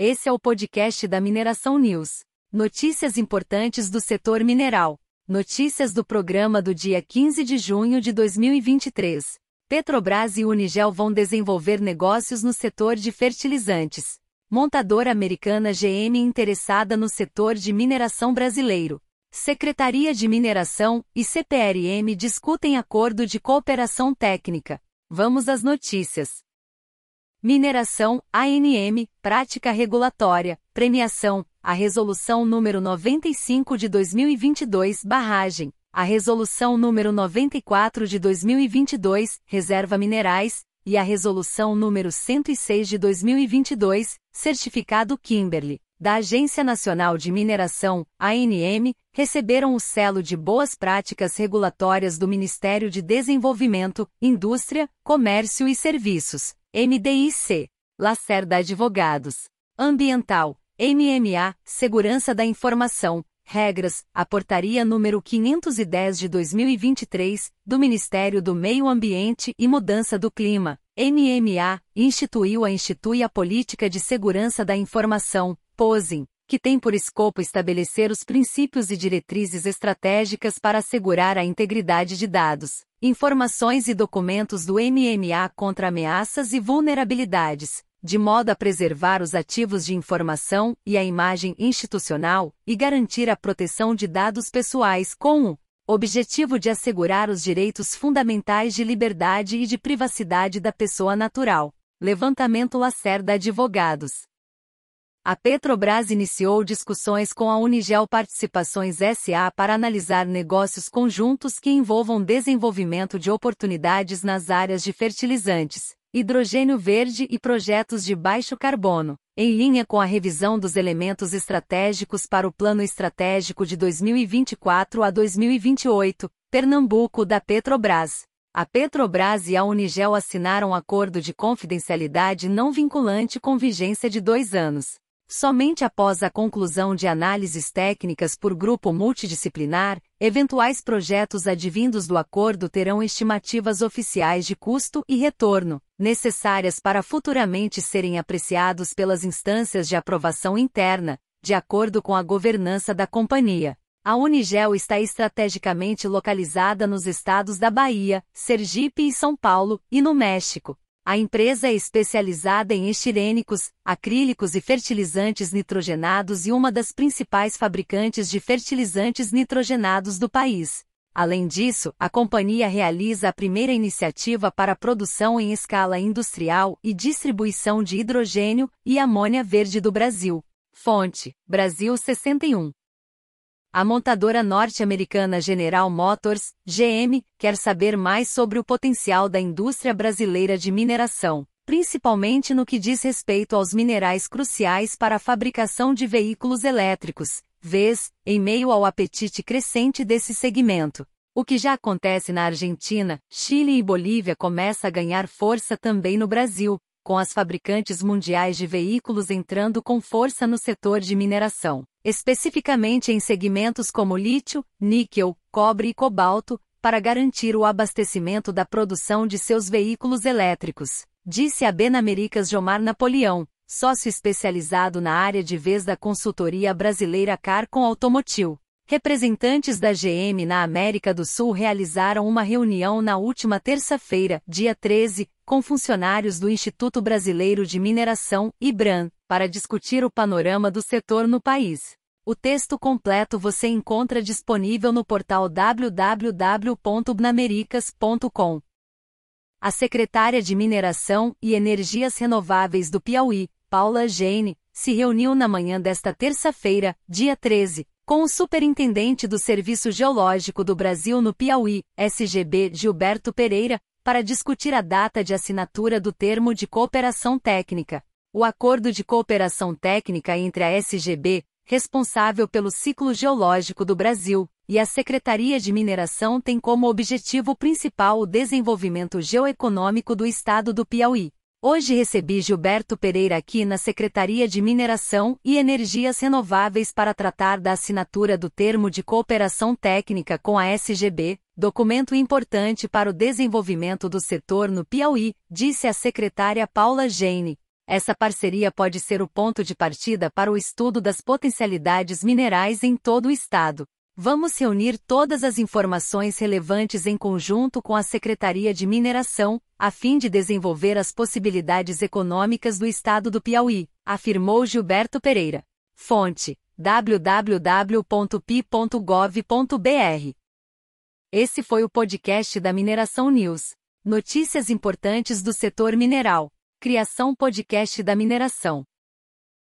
Esse é o podcast da Mineração News. Notícias importantes do setor mineral. Notícias do programa do dia 15 de junho de 2023. Petrobras e Unigel vão desenvolver negócios no setor de fertilizantes. Montadora americana GM interessada no setor de mineração brasileiro. Secretaria de Mineração e CPRM discutem acordo de cooperação técnica. Vamos às notícias. Mineração, ANM, prática regulatória, premiação, a Resolução número 95 de 2022, barragem, a Resolução número 94 de 2022, reserva minerais, e a Resolução número 106 de 2022, certificado Kimberley, da Agência Nacional de Mineração, ANM, receberam o selo de boas práticas regulatórias do Ministério de Desenvolvimento, Indústria, Comércio e Serviços, MDIC, Lacerda Advogados. Ambiental, MMA, Segurança da Informação, Regras, a Portaria número 510 de 2023, do Ministério do Meio Ambiente e Mudança do Clima, MMA, instituiu a institui a Política de Segurança da Informação, POSIM, que tem por escopo estabelecer os princípios e diretrizes estratégicas para assegurar a integridade de dados, informações e documentos do MMA contra ameaças e vulnerabilidades, de modo a preservar os ativos de informação e a imagem institucional e garantir a proteção de dados pessoais com o objetivo de assegurar os direitos fundamentais de liberdade e de privacidade da pessoa natural. Levantamento Lacerda Advogados a Petrobras iniciou discussões com a Unigel Participações SA para analisar negócios conjuntos que envolvam desenvolvimento de oportunidades nas áreas de fertilizantes, hidrogênio verde e projetos de baixo carbono, em linha com a revisão dos elementos estratégicos para o Plano Estratégico de 2024 a 2028, Pernambuco da Petrobras. A Petrobras e a Unigel assinaram um acordo de confidencialidade não vinculante com vigência de dois anos. Somente após a conclusão de análises técnicas por grupo multidisciplinar, eventuais projetos advindos do acordo terão estimativas oficiais de custo e retorno, necessárias para futuramente serem apreciados pelas instâncias de aprovação interna, de acordo com a governança da companhia. A Unigel está estrategicamente localizada nos estados da Bahia, Sergipe e São Paulo, e no México, a empresa é especializada em estirênicos, acrílicos e fertilizantes nitrogenados e uma das principais fabricantes de fertilizantes nitrogenados do país. Além disso, a companhia realiza a primeira iniciativa para a produção em escala industrial e distribuição de hidrogênio e amônia verde do Brasil. Fonte: Brasil 61. A montadora norte-americana General Motors, GM, quer saber mais sobre o potencial da indústria brasileira de mineração, principalmente no que diz respeito aos minerais cruciais para a fabricação de veículos elétricos, vez, em meio ao apetite crescente desse segmento. O que já acontece na Argentina, Chile e Bolívia começa a ganhar força também no Brasil, com as fabricantes mundiais de veículos entrando com força no setor de mineração especificamente em segmentos como lítio, níquel, cobre e cobalto, para garantir o abastecimento da produção de seus veículos elétricos, disse a Benamericas Jomar Napoleão, sócio especializado na área de vez da consultoria brasileira Carcon Automotive. Representantes da GM na América do Sul realizaram uma reunião na última terça-feira, dia 13, com funcionários do Instituto Brasileiro de Mineração, IBRAM, para discutir o panorama do setor no país. O texto completo você encontra disponível no portal www.bnamericas.com. A secretária de Mineração e Energias Renováveis do Piauí, Paula Jane, se reuniu na manhã desta terça-feira, dia 13, com o superintendente do Serviço Geológico do Brasil no Piauí, SGB Gilberto Pereira, para discutir a data de assinatura do termo de cooperação técnica. O acordo de cooperação técnica entre a SGB, responsável pelo ciclo geológico do Brasil, e a Secretaria de Mineração tem como objetivo principal o desenvolvimento geoeconômico do estado do Piauí. Hoje recebi Gilberto Pereira aqui na Secretaria de Mineração e Energias Renováveis para tratar da assinatura do termo de cooperação técnica com a SGB, documento importante para o desenvolvimento do setor no Piauí, disse a secretária Paula Jane. Essa parceria pode ser o ponto de partida para o estudo das potencialidades minerais em todo o estado. Vamos reunir todas as informações relevantes em conjunto com a Secretaria de Mineração, a fim de desenvolver as possibilidades econômicas do estado do Piauí, afirmou Gilberto Pereira. Fonte: www.pi.gov.br. Esse foi o podcast da Mineração News. Notícias importantes do setor mineral. Criação Podcast da Mineração.